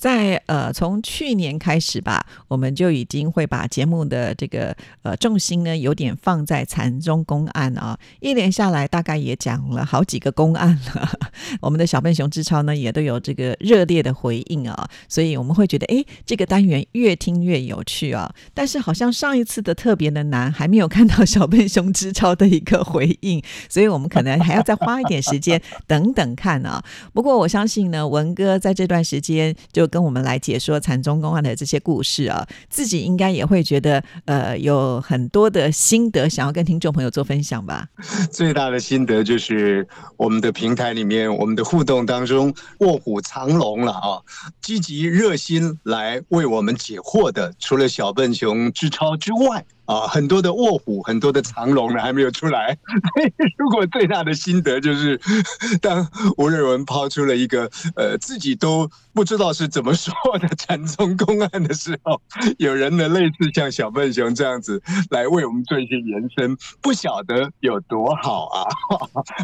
在呃，从去年开始吧，我们就已经会把节目的这个呃重心呢，有点放在禅宗公案啊。一连下来，大概也讲了好几个公案了。我们的小笨熊之超呢，也都有这个热烈的回应啊。所以我们会觉得，哎，这个单元越听越有趣啊。但是好像上一次的特别的难，还没有看到小笨熊之超的一个回应，所以我们可能还要再花一点时间等等看啊。不过我相信呢，文哥在这段时间就。跟我们来解说禅宗公案的这些故事啊，自己应该也会觉得呃有很多的心得，想要跟听众朋友做分享吧。最大的心得就是我们的平台里面，我们的互动当中卧虎藏龙了啊！积极热心来为我们解惑的，除了小笨熊之超之外。啊，很多的卧虎，很多的藏龙呢，还没有出来。如果最大的心得就是，当吴瑞文抛出了一个呃自己都不知道是怎么说的禅宗公案的时候，有人呢类似像小笨熊这样子来为我们做一些延伸，不晓得有多好啊！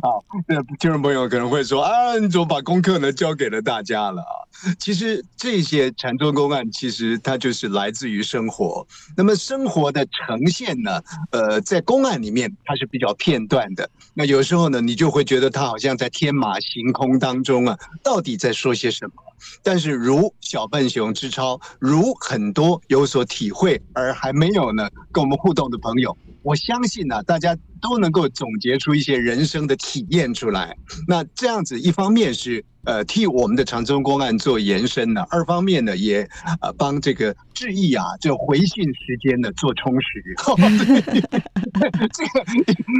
好，那听众朋友可能会说啊，你怎么把功课呢交给了大家了啊？其实这些禅宗公案，其实它就是来自于生活。那么生活的呈现呢，呃，在公案里面它是比较片段的。那有时候呢，你就会觉得它好像在天马行空当中啊，到底在说些什么？但是如小笨熊之超，如很多有所体会而还没有呢跟我们互动的朋友，我相信呢，大家都能够总结出一些人生的体验出来。那这样子，一方面是。呃，替我们的长征公案做延伸呢。二方面呢，也呃帮这个致意啊，这回信时间呢做充实，这个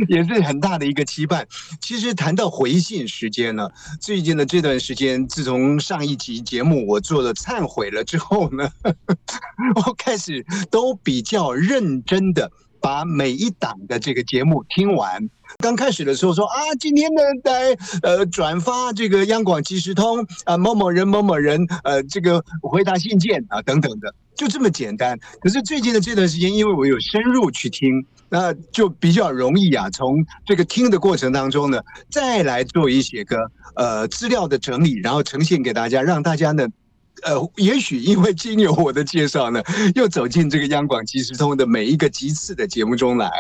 也是很大的一个期盼。其实谈到回信时间呢，最近的这段时间，自从上一集节目我做了忏悔了之后呢，我开始都比较认真的把每一档的这个节目听完。刚开始的时候说啊，今天呢在呃转发这个央广即时通啊，某某人某某人呃这个回答信件啊等等的，就这么简单。可是最近的这段时间，因为我有深入去听，那就比较容易啊，从这个听的过程当中呢，再来做一些个呃资料的整理，然后呈现给大家，让大家呢呃也许因为经由我的介绍呢，又走进这个央广即时通的每一个集次的节目中来。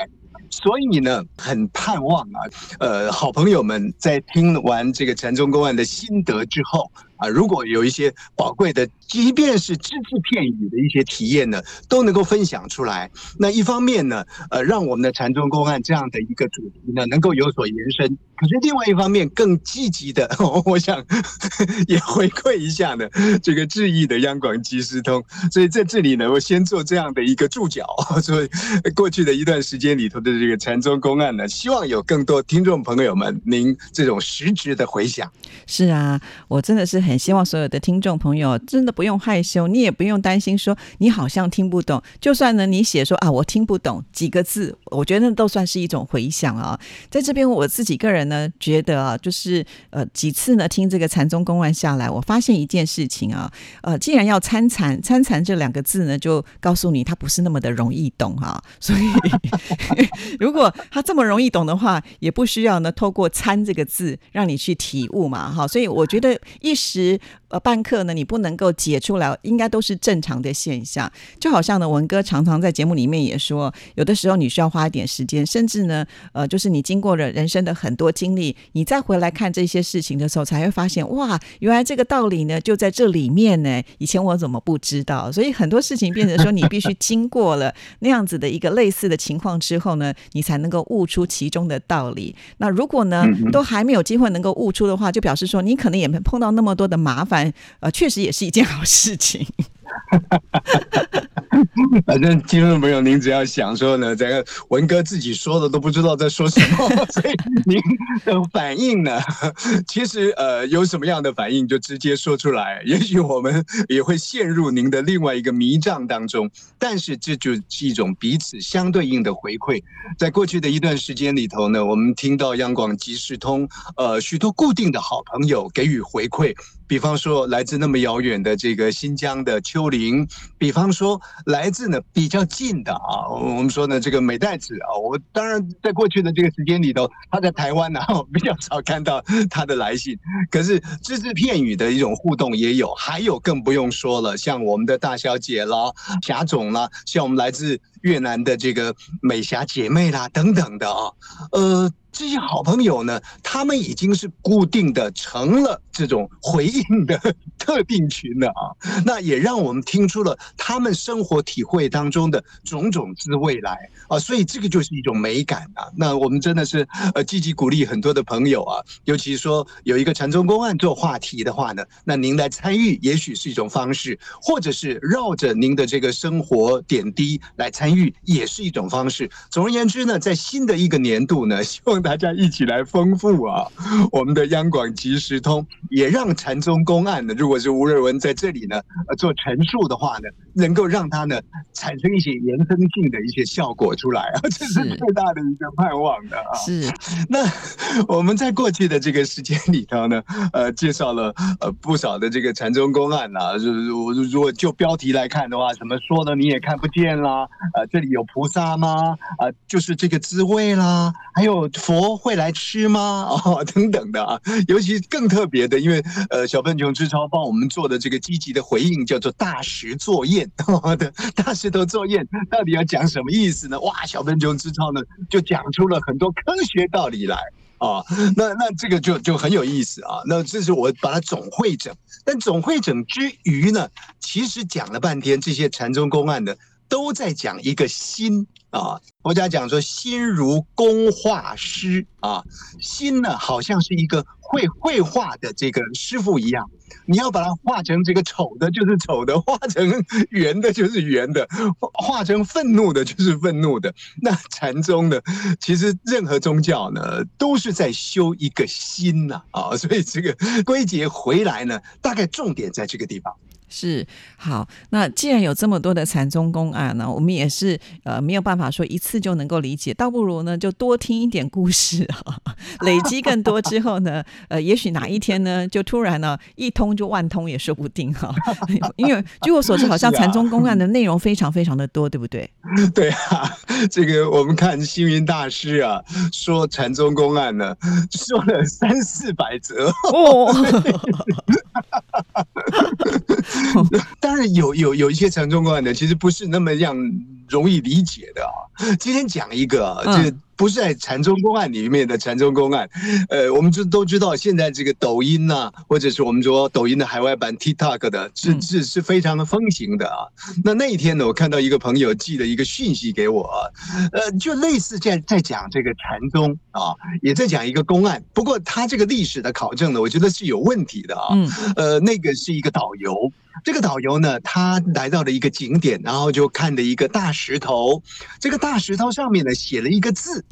所以呢，很盼望啊，呃，好朋友们在听完这个禅宗公案的心得之后。啊，如果有一些宝贵的，即便是只字片语的一些体验呢，都能够分享出来。那一方面呢，呃，让我们的禅宗公案这样的一个主题呢，能够有所延伸。可是另外一方面，更积极的，我想也回馈一下呢，这个致意的央广即时通。所以在这里呢，我先做这样的一个注脚。所以过去的一段时间里头的这个禅宗公案呢，希望有更多听众朋友们您这种实质的回响。是啊，我真的是。很希望所有的听众朋友真的不用害羞，你也不用担心说你好像听不懂。就算呢，你写说啊我听不懂几个字，我觉得都算是一种回响啊。在这边我自己个人呢，觉得啊，就是呃几次呢听这个禅宗公案下来，我发现一件事情啊，呃，既然要参禅，参禅这两个字呢，就告诉你它不是那么的容易懂哈。所以如果它这么容易懂的话，也不需要呢透过参这个字让你去体悟嘛哈。所以我觉得一时。时呃，半刻呢，你不能够解出来，应该都是正常的现象。就好像呢，文哥常常在节目里面也说，有的时候你需要花一点时间，甚至呢，呃，就是你经过了人生的很多经历，你再回来看这些事情的时候，才会发现，哇，原来这个道理呢就在这里面呢。以前我怎么不知道？所以很多事情变成说，你必须经过了那样子的一个类似的情况之后呢，你才能够悟出其中的道理。那如果呢，都还没有机会能够悟出的话，就表示说，你可能也没碰到那么多的麻烦。呃，确实也是一件好事情。反正听众朋友，您只要想说呢，这个文哥自己说的都不知道在说什么，所以您的反应呢，其实呃有什么样的反应就直接说出来，也许我们也会陷入您的另外一个迷障当中。但是这就是一种彼此相对应的回馈。在过去的一段时间里头呢，我们听到央广即时通呃许多固定的好朋友给予回馈。比方说，来自那么遥远的这个新疆的丘陵，比方说，来自呢比较近的啊，我们说呢这个美代子啊，我当然在过去的这个时间里头，他在台湾呢 比较少看到他的来信，可是只字片语的一种互动也有，还有更不用说了，像我们的大小姐啦、霞总啦，像我们来自越南的这个美霞姐妹啦等等的啊，呃。这些好朋友呢，他们已经是固定的成了这种回应的特定群了啊。那也让我们听出了他们生活体会当中的种种滋味来啊。所以这个就是一种美感啊。那我们真的是呃积极鼓励很多的朋友啊，尤其说有一个禅宗公案做话题的话呢，那您来参与也许是一种方式，或者是绕着您的这个生活点滴来参与也是一种方式。总而言之呢，在新的一个年度呢，希望。大家一起来丰富啊，我们的央广即时通，也让禅宗公案呢，如果是吴瑞文在这里呢，呃，做陈述的话呢，能够让他呢产生一些延伸性的一些效果出来啊，这是最大的一个盼望的啊。是，那我们在过去的这个时间里头呢，呃，介绍了呃不少的这个禅宗公案啊，如如果就标题来看的话，怎么说呢？你也看不见啦，呃，这里有菩萨吗？啊，就是这个滋味啦，还有佛。佛会来吃吗？哦，等等的啊，尤其更特别的，因为呃，小笨熊之超帮我们做的这个积极的回应，叫做大石作宴的 大石头作宴，到底要讲什么意思呢？哇，小笨熊之超呢就讲出了很多科学道理来啊，那那这个就就很有意思啊。那这是我把它总会整，但总会整之余呢，其实讲了半天这些禅宗公案呢，都在讲一个心。啊，佛家讲说心如工画师啊，心呢好像是一个会绘画的这个师傅一样，你要把它画成这个丑的，就是丑的；画成圆的，就是圆的；画成愤怒的，就是愤怒的。那禅宗呢，其实任何宗教呢，都是在修一个心呐啊，所以这个归结回来呢，大概重点在这个地方。是好，那既然有这么多的禅宗公案呢，我们也是呃没有办法说一次就能够理解，倒不如呢就多听一点故事啊，累积更多之后呢，呃，也许哪一天呢就突然呢一通就万通也说不定哈。因为据我所知，好像禅宗公案的内容非常非常的多，对不对？对啊，这个我们看星云大师啊说禅宗公案呢，说了三四百则哦。当然有有有一些禅宗公案的，其实不是那么样容易理解的啊。今天讲一个，这。不是在禅宗公案里面的禅宗公案，呃，我们就都知道，现在这个抖音呐，或者是我们说抖音的海外版 TikTok 的，是是是非常的风行的啊。那那一天呢，我看到一个朋友寄了一个讯息给我，呃，就类似在在讲这个禅宗啊，也在讲一个公案。不过他这个历史的考证呢，我觉得是有问题的啊。呃，那个是一个导游，这个导游呢，他来到了一个景点，然后就看了一个大石头，这个大石头上面呢写了一个字。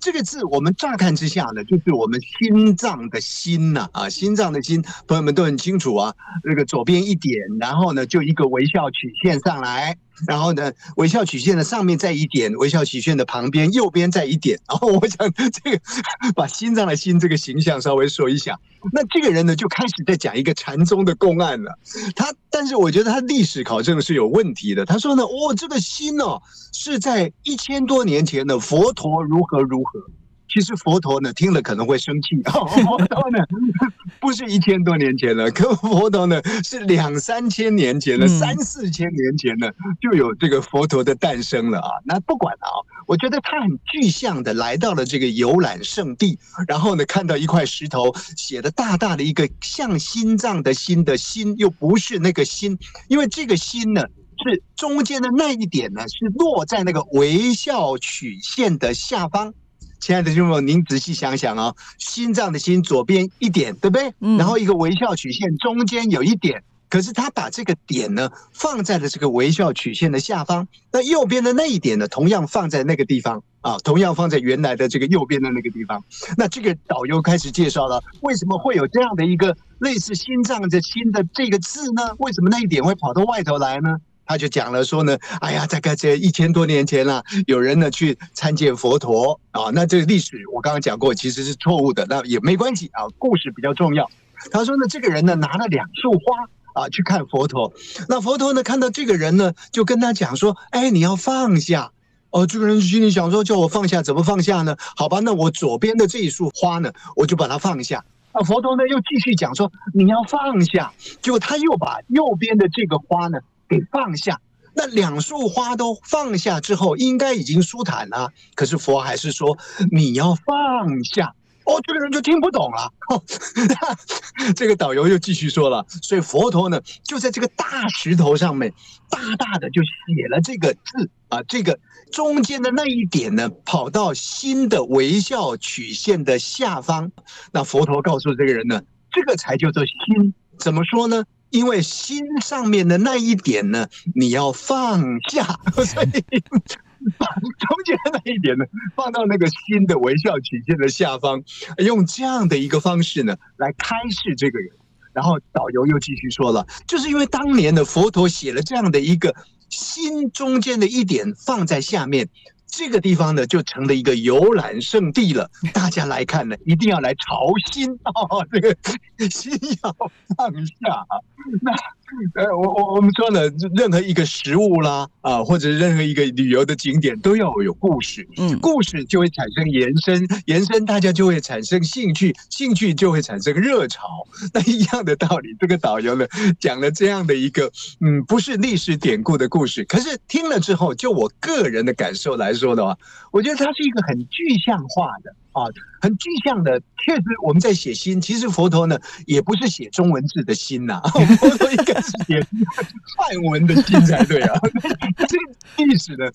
这个字我们乍看之下呢，就是我们心脏的心呐啊，心脏的心，朋友们都很清楚啊。那个左边一点，然后呢就一个微笑曲线上来。然后呢，微笑曲线的上面再一点，微笑曲线的旁边右边再一点。然后我想这个把心脏的心这个形象稍微说一下。那这个人呢就开始在讲一个禅宗的公案了。他但是我觉得他历史考证是有问题的。他说呢，哦，这个心哦是在一千多年前的佛陀如何如何。其实佛陀呢听了可能会生气。佛陀呢不是一千多年前了，可佛陀呢是两三千年前了，三四千年前呢就有这个佛陀的诞生了啊。那不管了啊，我觉得他很具象的来到了这个游览圣地，然后呢看到一块石头写的大大的一个像心脏的心的心，又不是那个心，因为这个心呢是中间的那一点呢是落在那个微笑曲线的下方。亲爱的听众，您仔细想想哦，心脏的心左边一点，对不对？嗯。然后一个微笑曲线中间有一点，可是他把这个点呢放在了这个微笑曲线的下方，那右边的那一点呢，同样放在那个地方啊，同样放在原来的这个右边的那个地方。那这个导游开始介绍了，为什么会有这样的一个类似心脏的心的这个字呢？为什么那一点会跑到外头来呢？他就讲了说呢，哎呀，大概这一千多年前了，有人呢去参见佛陀啊，那这个历史我刚刚讲过，其实是错误的，那也没关系啊，故事比较重要。他说呢，这个人呢拿了两束花啊去看佛陀，那佛陀呢看到这个人呢，就跟他讲说，哎，你要放下哦。这个人心里想说，叫我放下，怎么放下呢？好吧，那我左边的这一束花呢，我就把它放下。那佛陀呢又继续讲说，你要放下，结果他又把右边的这个花呢。给放下，那两束花都放下之后，应该已经舒坦了。可是佛还是说你要放下。哦，这个人就听不懂了。这个导游又继续说了，所以佛陀呢就在这个大石头上面大大的就写了这个字啊，这个中间的那一点呢跑到心的微笑曲线的下方。那佛陀告诉这个人呢，这个才叫做心。怎么说呢？因为心上面的那一点呢，你要放下，所以把中间的那一点呢，放到那个心的微笑曲线的下方，用这样的一个方式呢，来开示这个人。然后导游又继续说了，就是因为当年的佛陀写了这样的一个心中间的一点放在下面。这个地方呢，就成了一个游览胜地了。大家来看呢，一定要来朝心哦，这个心要放下。那。呃，我我我们说呢，任何一个食物啦，啊，或者任何一个旅游的景点，都要有故事。嗯，故事就会产生延伸，延伸大家就会产生兴趣，兴趣就会产生热潮。那一样的道理，这个导游呢讲了这样的一个，嗯，不是历史典故的故事，可是听了之后，就我个人的感受来说的话，我觉得它是一个很具象化的。啊，很具象的，确实我们在写心，其实佛陀呢也不是写中文字的心呐，佛陀应该是写梵文的心才对啊。这个历史呢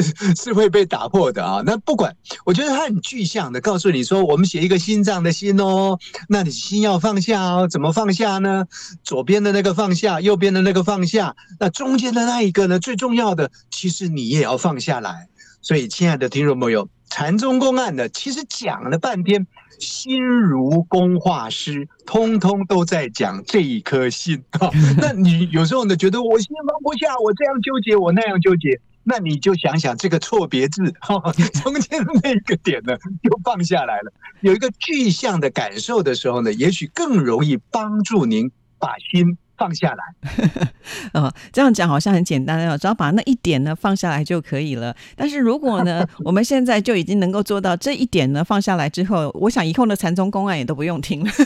是是会被打破的啊。那不管，我觉得他很具象的告诉你说，我们写一个心脏的心哦，那你心要放下哦，怎么放下呢？左边的那个放下，右边的那个放下，那中间的那一个呢？最重要的，其实你也要放下来。所以，亲爱的听众朋友。禅宗公案呢，其实讲了半天，心如工画师，通通都在讲这一颗心。那你有时候呢，觉得我心放不下，我这样纠结，我那样纠结，那你就想想这个错别字，中间那个点呢，就放下来了。有一个具象的感受的时候呢，也许更容易帮助您把心。放下来，哦，这样讲好像很简单哦，只要把那一点呢放下来就可以了。但是如果呢，我们现在就已经能够做到这一点呢放下来之后，我想以后的禅宗公案也都不用听了。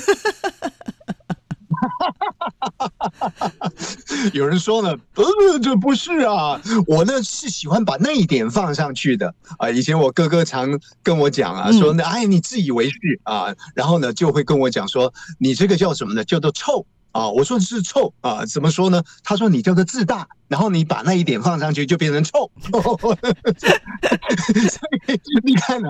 有人说呢，呃，这不是啊，我呢是喜欢把那一点放上去的啊。以前我哥哥常跟我讲啊，说那，哎，你自以为是啊，然后呢就会跟我讲说，你这个叫什么呢？叫做臭。啊，我说的是臭啊，怎么说呢？他说你叫做自大。然后你把那一点放上去，就变成臭。你看呢，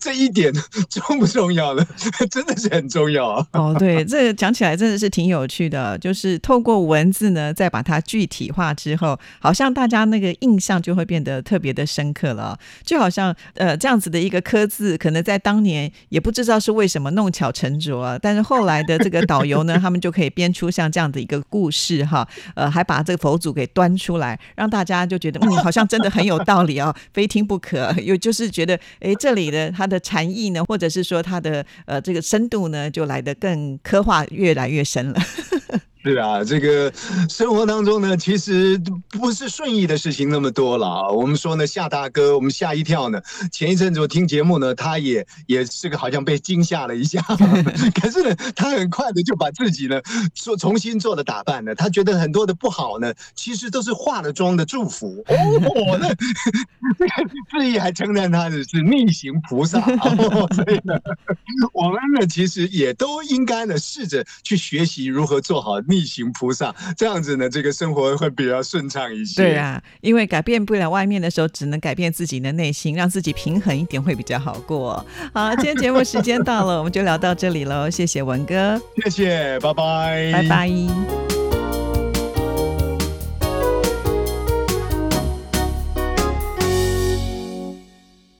这一点重不重要呢？真的是很重要啊！哦，对，这讲起来真的是挺有趣的。就是透过文字呢，再把它具体化之后，好像大家那个印象就会变得特别的深刻了。就好像呃这样子的一个刻字，可能在当年也不知道是为什么弄巧成拙，但是后来的这个导游呢，他们就可以编出像这样的一个故事哈，呃，还把这个佛祖给端出来，让大家就觉得嗯，好像真的很有道理哦，非听不可。又就是觉得，哎，这里的它的禅意呢，或者是说它的呃这个深度呢，就来得更刻画越来越深了。是啊，这个生活当中呢，其实不是顺意的事情那么多了啊。我们说呢，夏大哥，我们吓一跳呢。前一阵子我听节目呢，他也也是个好像被惊吓了一下，可是呢，他很快的就把自己呢做重新做了打扮呢。他觉得很多的不好呢，其实都是化了妆的祝福。哦，那志毅还称赞他的是逆行菩萨。所以呢，我们呢其实也都应该呢试着去学习如何做好。逆行菩萨这样子呢，这个生活会比较顺畅一些。对啊，因为改变不了外面的时候，只能改变自己的内心，让自己平衡一点会比较好过。好，今天节目时间到了，我们就聊到这里喽，谢谢文哥，谢谢，拜拜，拜拜。